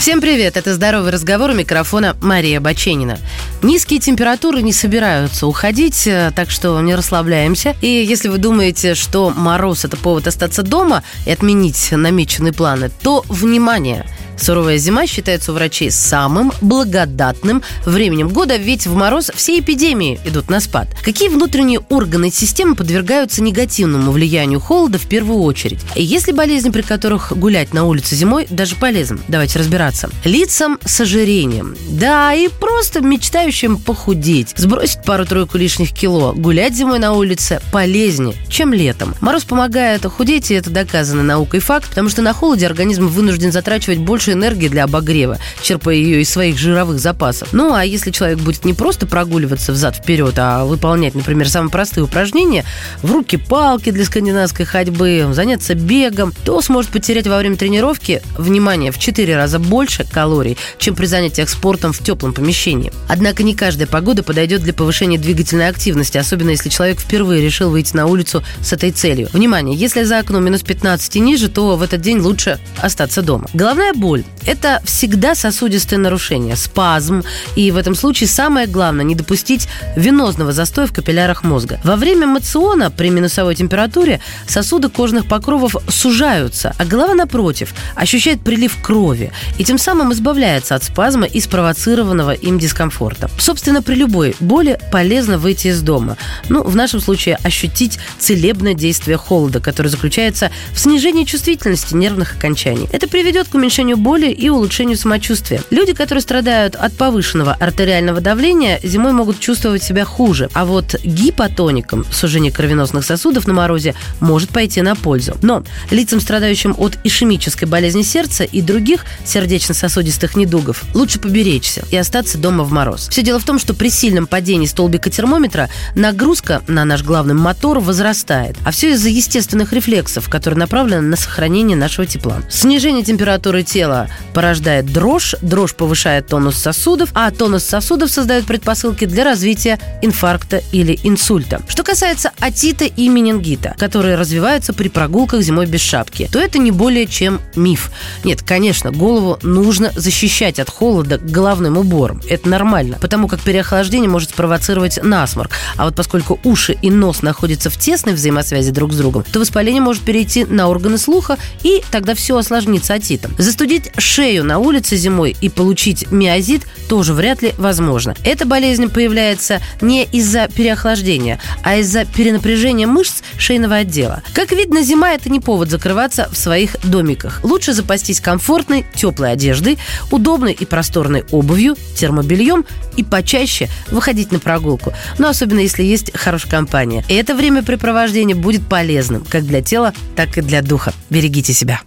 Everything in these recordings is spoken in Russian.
Всем привет, это «Здоровый разговор» у микрофона Мария Баченина. Низкие температуры не собираются уходить, э, так что не расслабляемся. И если вы думаете, что мороз – это повод остаться дома и отменить намеченные планы, то, внимание – Суровая зима считается у врачей самым благодатным временем года, ведь в мороз все эпидемии идут на спад. Какие внутренние органы системы подвергаются негативному влиянию холода в первую очередь? И есть ли болезни, при которых гулять на улице зимой даже полезно? Давайте разбираться. Лицам с ожирением. Да, и просто мечтающим похудеть. Сбросить пару-тройку лишних кило. Гулять зимой на улице полезнее, чем летом. Мороз помогает худеть, и это доказано наукой факт, потому что на холоде организм вынужден затрачивать больше больше энергии для обогрева, черпая ее из своих жировых запасов. Ну, а если человек будет не просто прогуливаться взад-вперед, а выполнять, например, самые простые упражнения, в руки палки для скандинавской ходьбы, заняться бегом, то сможет потерять во время тренировки, внимание, в 4 раза больше калорий, чем при занятиях спортом в теплом помещении. Однако не каждая погода подойдет для повышения двигательной активности, особенно если человек впервые решил выйти на улицу с этой целью. Внимание, если за окном минус 15 и ниже, то в этот день лучше остаться дома. Головная боль боль. Это всегда сосудистое нарушение, спазм. И в этом случае самое главное не допустить венозного застоя в капиллярах мозга. Во время мациона при минусовой температуре сосуды кожных покровов сужаются, а голова, напротив, ощущает прилив крови и тем самым избавляется от спазма и спровоцированного им дискомфорта. Собственно, при любой боли полезно выйти из дома. Ну, в нашем случае ощутить целебное действие холода, которое заключается в снижении чувствительности нервных окончаний. Это приведет к уменьшению боли и улучшению самочувствия. Люди, которые страдают от повышенного артериального давления, зимой могут чувствовать себя хуже. А вот гипотоникам сужение кровеносных сосудов на морозе может пойти на пользу. Но лицам, страдающим от ишемической болезни сердца и других сердечно-сосудистых недугов, лучше поберечься и остаться дома в мороз. Все дело в том, что при сильном падении столбика термометра нагрузка на наш главный мотор возрастает. А все из-за естественных рефлексов, которые направлены на сохранение нашего тепла. Снижение температуры тела порождает дрожь, дрожь повышает тонус сосудов, а тонус сосудов создает предпосылки для развития инфаркта или инсульта. Что касается атита и менингита, которые развиваются при прогулках зимой без шапки, то это не более чем миф. Нет, конечно, голову нужно защищать от холода головным убором. Это нормально, потому как переохлаждение может спровоцировать насморк. А вот поскольку уши и нос находятся в тесной взаимосвязи друг с другом, то воспаление может перейти на органы слуха, и тогда все осложнится атитом. Застудить шею на улице зимой и получить миозит тоже вряд ли возможно. Эта болезнь появляется не из-за переохлаждения, а из-за перенапряжения мышц шейного отдела. Как видно, зима – это не повод закрываться в своих домиках. Лучше запастись комфортной, теплой одеждой, удобной и просторной обувью, термобельем и почаще выходить на прогулку. Но особенно, если есть хорошая компания. И это времяпрепровождение будет полезным как для тела, так и для духа. Берегите себя.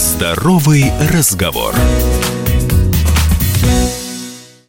Здоровый разговор.